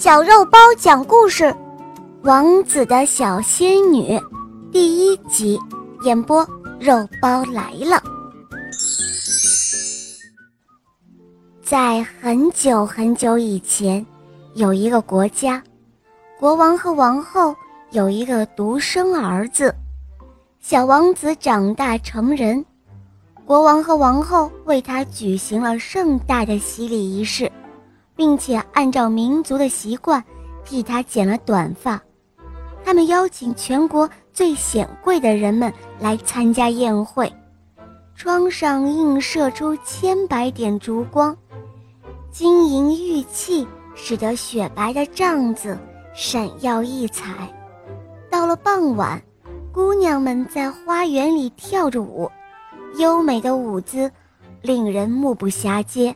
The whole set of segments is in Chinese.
小肉包讲故事，《王子的小仙女》第一集演播，肉包来了。在很久很久以前，有一个国家，国王和王后有一个独生儿子。小王子长大成人，国王和王后为他举行了盛大的洗礼仪式。并且按照民族的习惯，替他剪了短发。他们邀请全国最显贵的人们来参加宴会，窗上映射出千百点烛光，金银玉器使得雪白的帐子闪耀异彩。到了傍晚，姑娘们在花园里跳着舞，优美的舞姿令人目不暇接。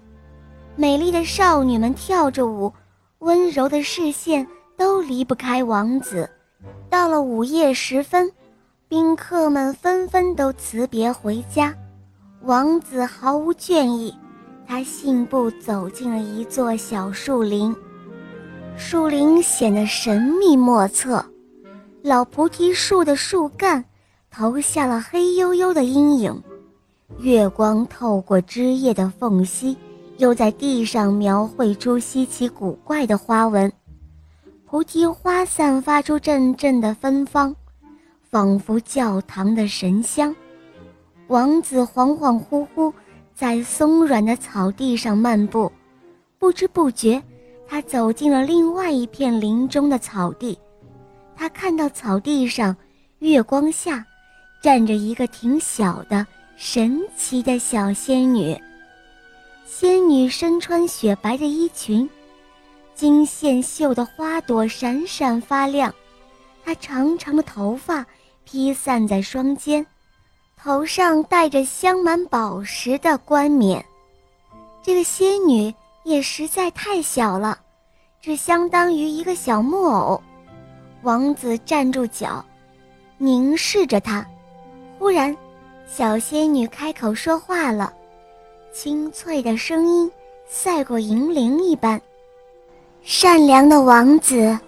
美丽的少女们跳着舞，温柔的视线都离不开王子。到了午夜时分，宾客们纷纷都辞别回家，王子毫无倦意，他信步走进了一座小树林。树林显得神秘莫测，老菩提树的树干投下了黑黝黝的阴影，月光透过枝叶的缝隙。又在地上描绘出稀奇古怪的花纹，菩提花散发出阵阵的芬芳，仿佛教堂的神香。王子恍恍惚惚在松软的草地上漫步，不知不觉，他走进了另外一片林中的草地。他看到草地上，月光下，站着一个挺小的、神奇的小仙女。仙女身穿雪白的衣裙，金线绣的花朵闪闪发亮。她长长的头发披散在双肩，头上戴着镶满宝石的冠冕。这个仙女也实在太小了，只相当于一个小木偶。王子站住脚，凝视着她。忽然，小仙女开口说话了。清脆的声音赛过银铃一般。善良的王子，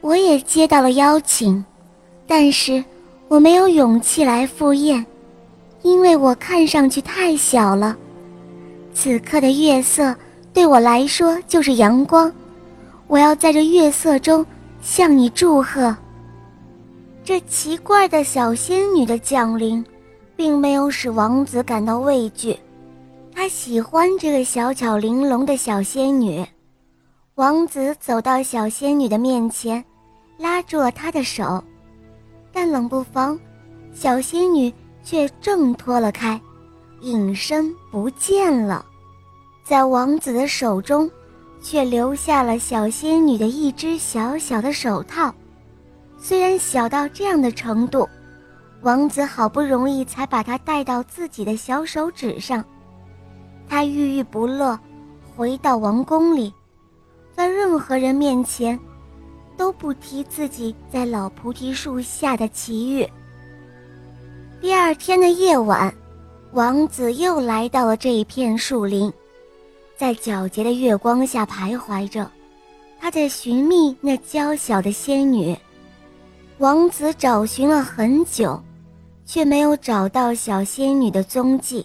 我也接到了邀请，但是我没有勇气来赴宴，因为我看上去太小了。此刻的月色对我来说就是阳光，我要在这月色中向你祝贺。这奇怪的小仙女的降临，并没有使王子感到畏惧。他喜欢这个小巧玲珑的小仙女，王子走到小仙女的面前，拉住了她的手，但冷不防，小仙女却挣脱了开，隐身不见了。在王子的手中，却留下了小仙女的一只小小的手套，虽然小到这样的程度，王子好不容易才把它戴到自己的小手指上。他郁郁不乐，回到王宫里，在任何人面前，都不提自己在老菩提树下的奇遇。第二天的夜晚，王子又来到了这一片树林，在皎洁的月光下徘徊着，他在寻觅那娇小的仙女。王子找寻了很久，却没有找到小仙女的踪迹。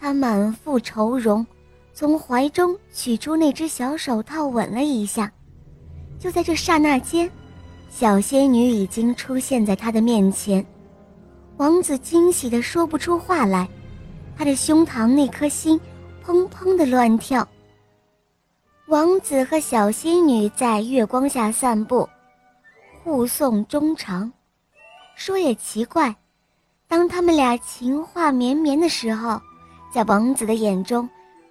他满腹愁容，从怀中取出那只小手套，吻了一下。就在这刹那间，小仙女已经出现在他的面前。王子惊喜的说不出话来，他的胸膛那颗心砰砰的乱跳。王子和小仙女在月光下散步，互送衷肠。说也奇怪，当他们俩情话绵绵的时候。在王子的眼中，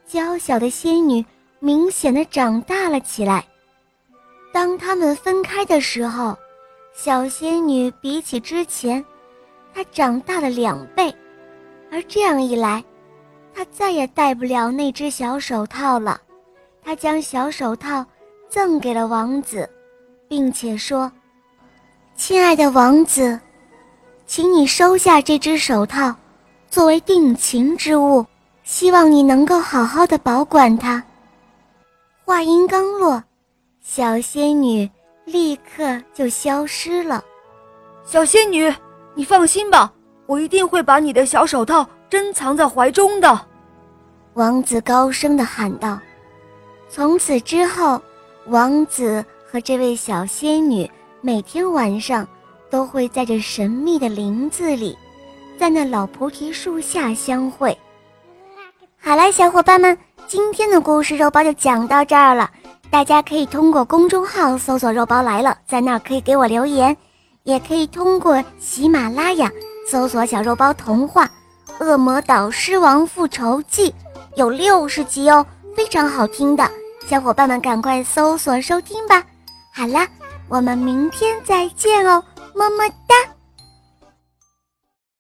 娇小的仙女明显的长大了起来。当他们分开的时候，小仙女比起之前，她长大了两倍。而这样一来，她再也戴不了那只小手套了。她将小手套赠给了王子，并且说：“亲爱的王子，请你收下这只手套。”作为定情之物，希望你能够好好的保管它。话音刚落，小仙女立刻就消失了。小仙女，你放心吧，我一定会把你的小手套珍藏在怀中的。王子高声的喊道。从此之后，王子和这位小仙女每天晚上都会在这神秘的林子里，在那老菩提树下相会。好了，小伙伴们，今天的故事肉包就讲到这儿了。大家可以通过公众号搜索“肉包来了”，在那儿可以给我留言，也可以通过喜马拉雅搜索“小肉包童话《恶魔岛狮王复仇记》”，有六十集哦，非常好听的。小伙伴们赶快搜索收听吧。好啦，我们明天再见哦，么么哒。